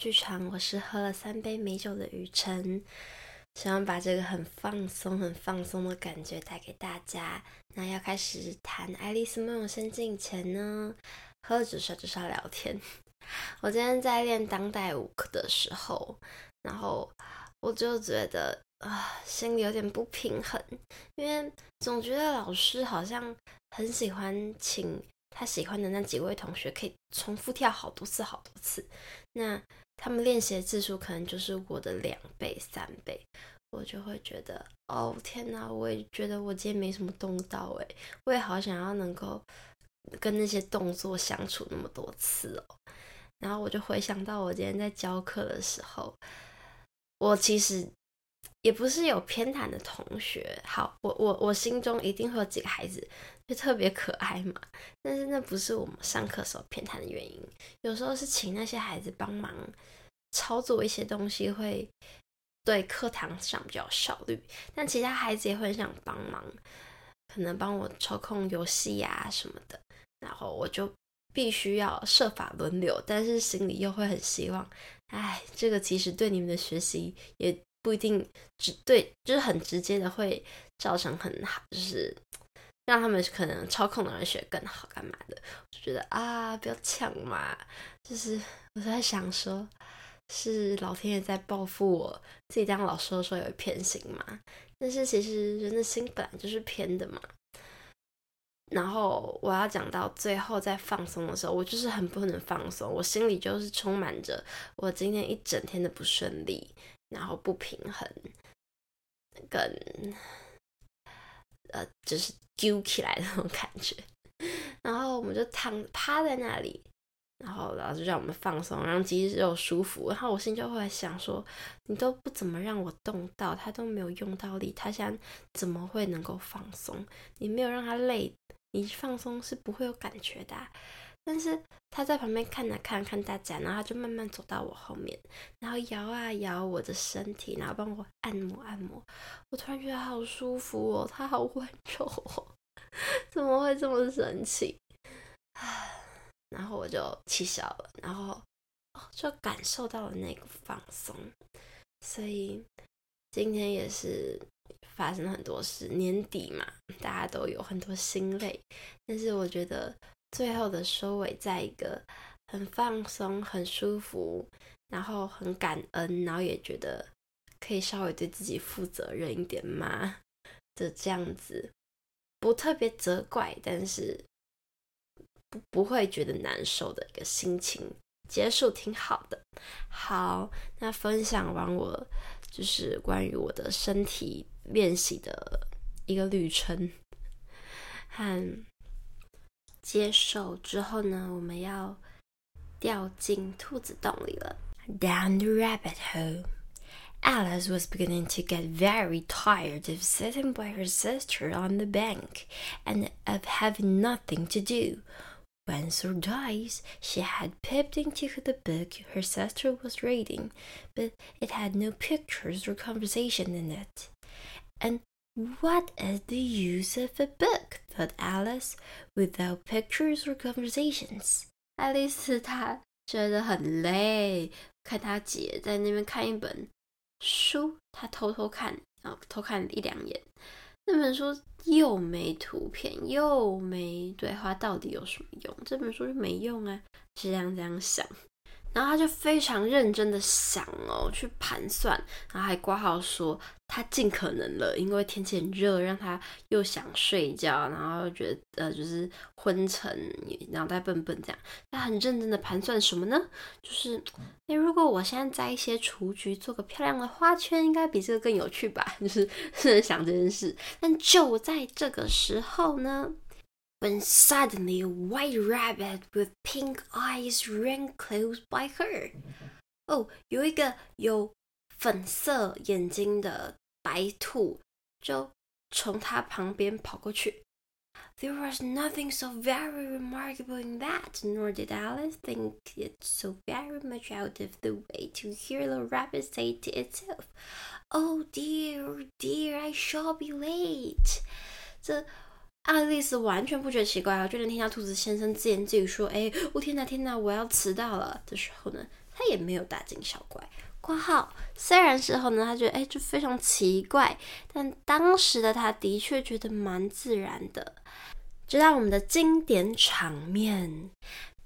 剧场，我是喝了三杯美酒的雨辰，希望把这个很放松、很放松的感觉带给大家。那要开始谈《爱丽丝梦游仙境》前呢，喝了只是就是聊天。我今天在练当代舞的时候，然后我就觉得啊，心里有点不平衡，因为总觉得老师好像很喜欢请。他喜欢的那几位同学可以重复跳好多次、好多次，那他们练习的次数可能就是我的两倍、三倍，我就会觉得，哦天哪！我也觉得我今天没什么动到，诶，我也好想要能够跟那些动作相处那么多次哦。然后我就回想到我今天在教课的时候，我其实。也不是有偏袒的同学，好，我我我心中一定会有几个孩子就特别可爱嘛，但是那不是我们上课时候偏袒的原因。有时候是请那些孩子帮忙操作一些东西，会对课堂上比较有效率。但其他孩子也会很想帮忙，可能帮我操控游戏呀什么的，然后我就必须要设法轮流，但是心里又会很希望，哎，这个其实对你们的学习也。不一定直对，就是很直接的会造成很好，就是让他们可能操控的人学更好，干嘛的？就觉得啊，不要抢嘛！就是我在想说，是老天爷在报复我自己当老师的时候有偏心嘛？但是其实人的心本来就是偏的嘛。然后我要讲到最后在放松的时候，我就是很不能放松，我心里就是充满着我今天一整天的不顺利。然后不平衡，跟呃，就是揪起来的那种感觉。然后我们就躺趴在那里，然后老师让我们放松，让肌肉舒服。然后我心就会想说：“你都不怎么让我动到，他都没有用到力，他现在怎么会能够放松？你没有让他累，你放松是不会有感觉的。”但是他在旁边看了看看大家，然后他就慢慢走到我后面，然后摇啊摇我的身体，然后帮我按摩按摩。我突然觉得好舒服哦，他好温柔哦，怎么会这么神奇？然后我就气消了，然后就感受到了那个放松。所以今天也是发生了很多事，年底嘛，大家都有很多心累，但是我觉得。最后的收尾，在一个很放松、很舒服，然后很感恩，然后也觉得可以稍微对自己负责任一点嘛的这样子，不特别责怪，但是不不会觉得难受的一个心情，结束挺好的。好，那分享完我就是关于我的身体练习的一个旅程，和。接受之后呢，我们要掉进兔子洞里了。Down the rabbit hole. Alice was beginning to get very tired of sitting by her sister on the bank and of having nothing to do. Once or twice she had peeped into the book her sister was reading, but it had no pictures or conversation in it. And What is the use of a book? thought Alice, without pictures or conversations. 爱丽丝她觉得很累，看她姐在那边看一本书，她偷偷看，然后偷看一两眼。那本书又没图片，又没对话，到底有什么用？这本书就没用啊，是这样这样想。然后他就非常认真的想哦，去盘算，然后还挂号说他尽可能了，因为天气很热，让他又想睡觉，然后又觉得呃就是昏沉，脑袋笨笨这样。他很认真的盘算什么呢？就是诶，如果我现在摘一些雏菊，做个漂亮的花圈，应该比这个更有趣吧？就是是 想这件事。但就在这个时候呢。When suddenly a white rabbit with pink eyes ran close by her. 哦，有一个有粉色眼睛的白兔就从她旁边跑过去。There was nothing so very remarkable in that, nor did Alice think it so very much out of the way to hear the rabbit say to itself, "Oh dear, oh dear, I shall be late." 这 爱丽丝完全不觉得奇怪啊，就能听到兔子先生自言自语说：“哎，我天哪，天哪，我要迟到了。”的时候呢，他也没有大惊小怪。括号虽然事后呢，他觉得哎，就非常奇怪，但当时的他的确觉得蛮自然的。直到我们的经典场面。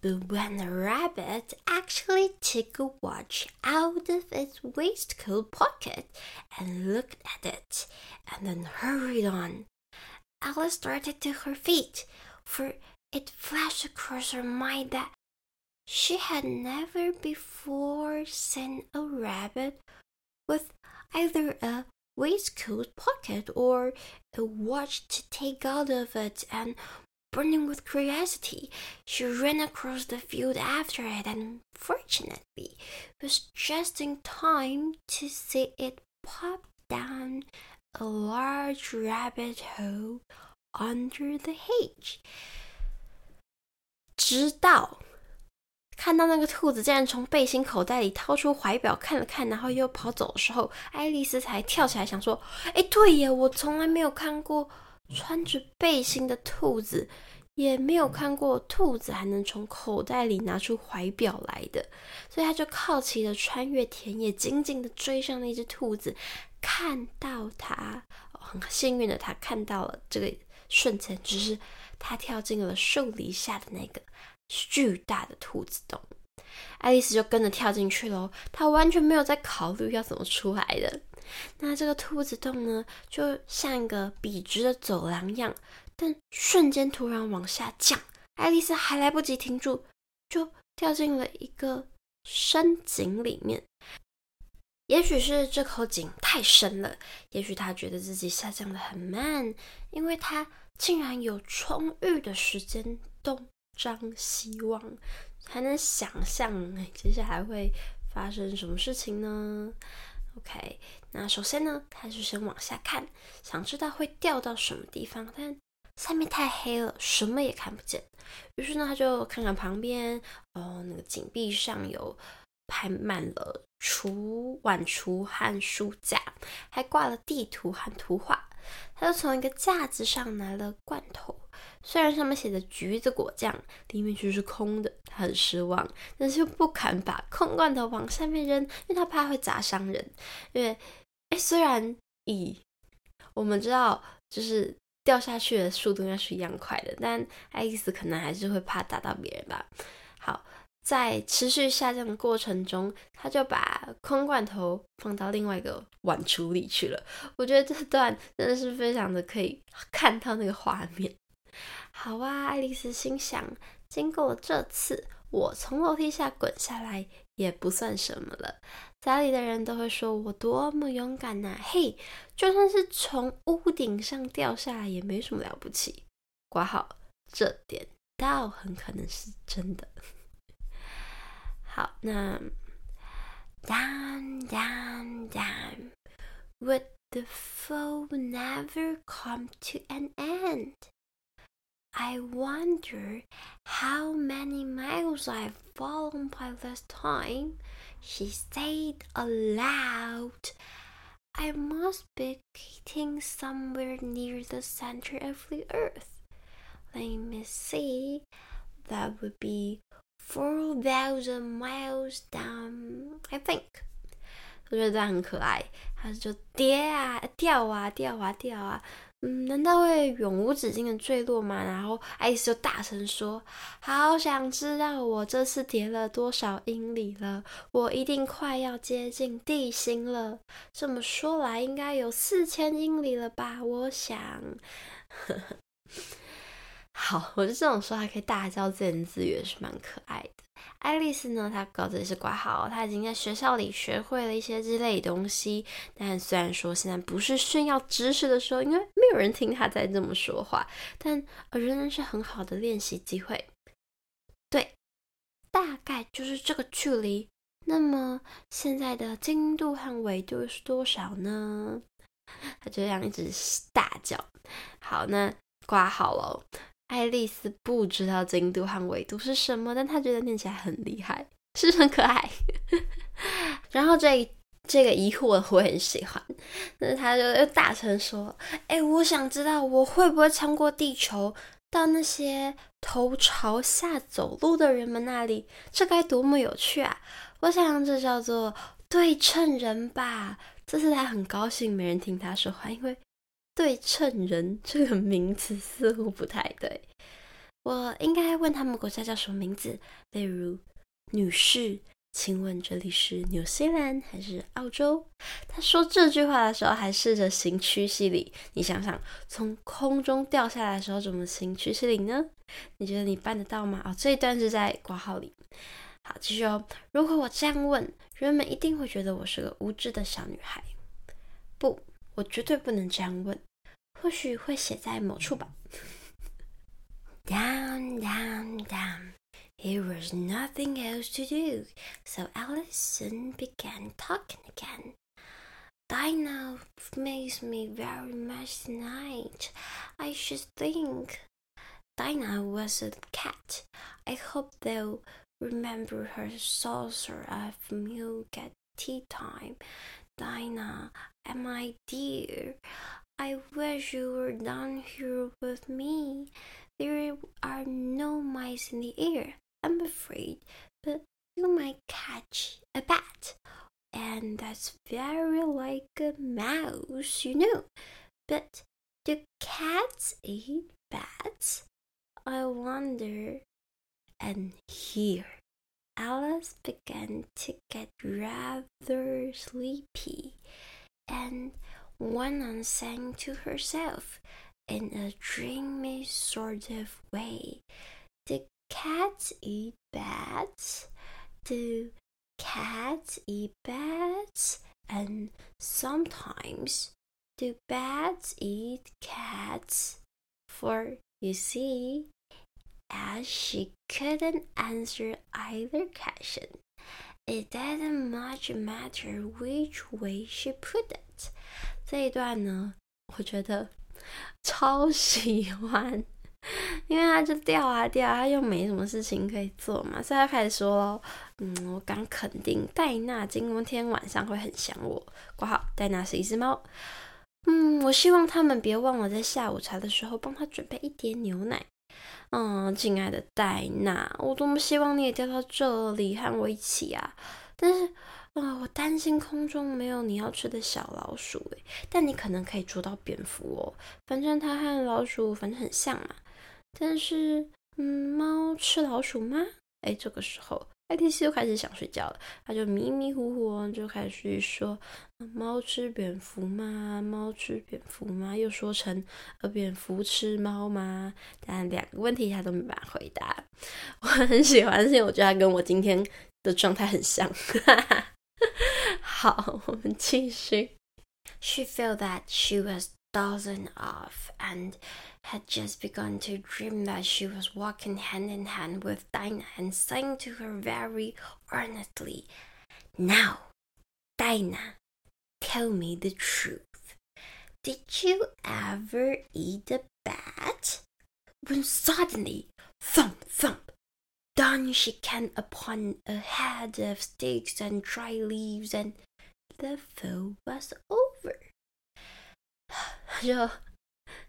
But when the rabbit actually took a watch out of its waistcoat pocket and looked at it, and then hurried on, Alice started to her feet, for it flashed across her mind that she had never before seen a rabbit with either a waistcoat pocket or a watch to take out of it, and Burning with curiosity, she ran across the field after it and fortunately was just in time to see it pop down a large rabbit hole under the hedge. 直到看到那个兔子竟然从背心口袋里掏出怀表看了看，然后又跑走的时候，爱丽丝才跳起来想说：“哎，对耶，我从来没有看过。”穿着背心的兔子，也没有看过兔子还能从口袋里拿出怀表来的，所以他就好奇的穿越田野，紧紧的追上那只兔子，看到它，很幸运的他看到了这个瞬间，就是他跳进了树篱下的那个巨大的兔子洞，爱丽丝就跟着跳进去喽，她完全没有在考虑要怎么出来的。那这个兔子洞呢，就像一个笔直的走廊一样，但瞬间突然往下降，爱丽丝还来不及停住，就掉进了一个深井里面。也许是这口井太深了，也许他觉得自己下降的很慢，因为他竟然有充裕的时间东张西望，还能想象接下来会发生什么事情呢？OK，那首先呢，他就先往下看，想知道会掉到什么地方，但下面太黑了，什么也看不见。于是呢，他就看看旁边，哦，那个井壁上有排满了厨碗橱和书架，还挂了地图和图画。他就从一个架子上拿了罐头。虽然上面写着橘子果酱，里面却是空的，他很失望，但是又不敢把空罐头往下面扔，因为他怕会砸伤人。因为，哎，虽然以我们知道，就是掉下去的速度应该是一样快的，但爱丽丝可能还是会怕打到别人吧。好，在持续下降的过程中，他就把空罐头放到另外一个碗橱里去了。我觉得这段真的是非常的可以看到那个画面。好啊，爱丽丝心想，经过这次，我从楼梯下滚下来也不算什么了。家里的人都会说我多么勇敢呐、嘿，就算是从屋顶上掉下来也没什么了不起。括号，这点倒很可能是真的。好，那 down down down would the fall never come to an end? I wonder how many miles I've fallen by this time, she said aloud. I must be getting somewhere near the center of the earth. Let me see. That would be four thousand miles down, I think. 我觉得这样很可爱，它就跌啊，掉啊，掉啊，掉啊。嗯，难道会永无止境的坠落吗？然后爱丽丝就大声说：“好想知道我这次跌了多少英里了，我一定快要接近地心了。这么说来，应该有四千英里了吧？我想。”好，我就这种说话可以大叫自言自语，也是蛮可爱的。爱丽丝呢，她稿子也是挂好，她已经在学校里学会了一些这类东西。但虽然说现在不是炫耀知识的时候，因为没有人听她在这么说话，但仍然是很好的练习机会。对，大概就是这个距离。那么现在的经度和纬度是多少呢？她就这样一直大叫。好，那挂好了。爱丽丝不知道经度和纬度是什么，但她觉得念起来很厉害，是很可爱？然后这这个疑惑我很喜欢，但是他就又大声说：“哎，我想知道我会不会穿过地球到那些头朝下走路的人们那里？这该多么有趣啊！我想这叫做对称人吧。”这次他很高兴没人听他说话，因为“对称人”这个名词似乎不太对。我应该问他们国家叫什么名字，例如“女士”。请问这里是纽西兰还是澳洲？他说这句话的时候还试着行屈膝礼。你想想，从空中掉下来的时候怎么行屈膝礼呢？你觉得你办得到吗？哦，这一段是在括号里。好，继续哦。如果我这样问，人们一定会觉得我是个无知的小女孩。不，我绝对不能这样问。或许会写在某处吧。Down, down, down. There was nothing else to do, so Alice soon began talking again. Dinah makes me very much tonight. I should think. Dinah was a cat. I hope they'll remember her saucer of milk at tea time. Dinah, my dear, I wish you were down here with me. There are no mice in the air. I'm afraid, but you might catch a bat, and that's very like a mouse, you know. But do cats eat bats? I wonder. And here, Alice began to get rather sleepy, and went on saying to herself in a dreamy sort of way, the cats eat bats? Do cats eat bats? And sometimes do bats eat cats? For you see, as she couldn't answer either question, it didn't much matter which way she put it. 这一段呢，我觉得超喜欢。因为他就掉啊掉啊，他又没什么事情可以做嘛，所以他开始说喽，嗯，我敢肯定戴娜今天晚上会很想我。括号，戴娜是一只猫。嗯，我希望他们别忘了在下午茶的时候帮他准备一点牛奶。嗯，亲爱的戴娜，我多么希望你也掉到这里和我一起啊！但是，啊，我担心空中没有你要吃的小老鼠诶，但你可能可以捉到蝙蝠哦，反正它和老鼠反正很像嘛。但是，嗯，猫吃老鼠吗？哎，这个时候，爱丽丝又开始想睡觉了。他就迷迷糊糊就开始说：“猫吃蝙蝠吗？猫吃蝙蝠吗？”又说成：“呃，蝙蝠吃猫吗？”但两个问题他都没办法回答。我很喜欢，因为我觉得他跟我今天的状态很像。好，我们继续。She felt that she was dozing off and had just begun to dream that she was walking hand in hand with Dinah and saying to her very earnestly, Now, Dinah, tell me the truth. Did you ever eat a bat? When suddenly, thump, thump, down she came upon a head of sticks and dry leaves, and the fall was over. 就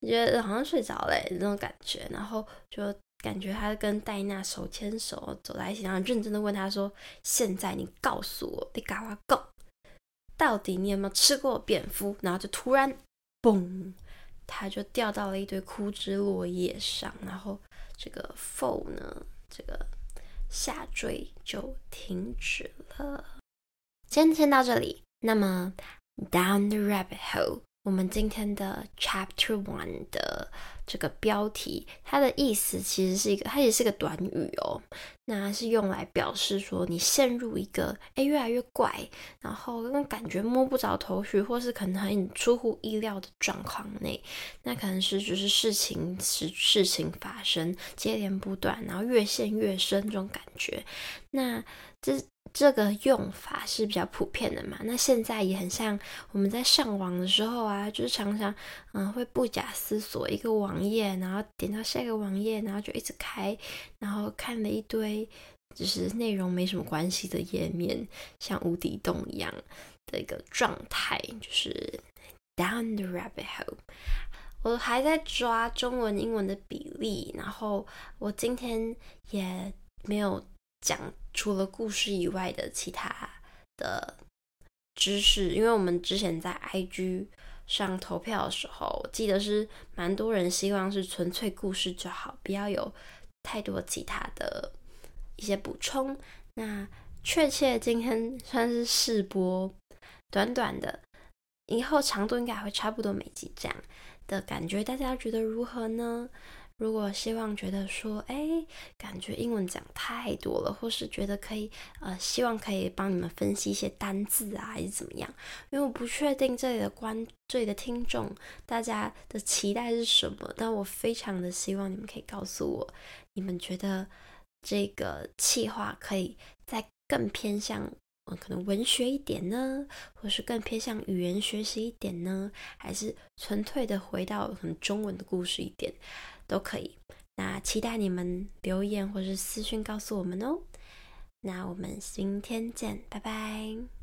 觉得好像睡着了那种感觉，然后就感觉他跟戴娜手牵手走在一起，然后认真的问他说：“现在你告诉我，你赶快讲，到底你有没有吃过蝙蝠？”然后就突然，嘣，他就掉到了一堆枯枝落叶上，然后这个 fall 呢，这个下坠就停止了。今天先到这里，那么 Down the rabbit hole。我们今天的 Chapter One 的这个标题，它的意思其实是一个，它也是个短语哦。那是用来表示说你陷入一个诶越来越怪，然后那感觉摸不着头绪，或是可能很出乎意料的状况内。那可能是就是事情是事情发生接连不断，然后越陷越深这种感觉。那这。这个用法是比较普遍的嘛？那现在也很像我们在上网的时候啊，就是常常嗯会不假思索一个网页，然后点到下一个网页，然后就一直开，然后看了一堆就是内容没什么关系的页面，像无底洞一样的一个状态，就是 down the rabbit hole。我还在抓中文英文的比例，然后我今天也没有讲除了故事以外的其他的知识，因为我们之前在 IG 上投票的时候，我记得是蛮多人希望是纯粹故事就好，不要有太多其他的一些补充。那确切今天算是试播，短短的，以后长度应该会差不多每集这样。的感觉，大家觉得如何呢？如果希望觉得说，哎，感觉英文讲太多了，或是觉得可以，呃，希望可以帮你们分析一些单字啊，还是怎么样？因为我不确定这里的观，这里的听众，大家的期待是什么，但我非常的希望你们可以告诉我，你们觉得这个企划可以再更偏向。可能文学一点呢，或是更偏向语言学习一点呢，还是纯粹的回到很中文的故事一点，都可以。那期待你们留言或是私讯告诉我们哦。那我们今天见，拜拜。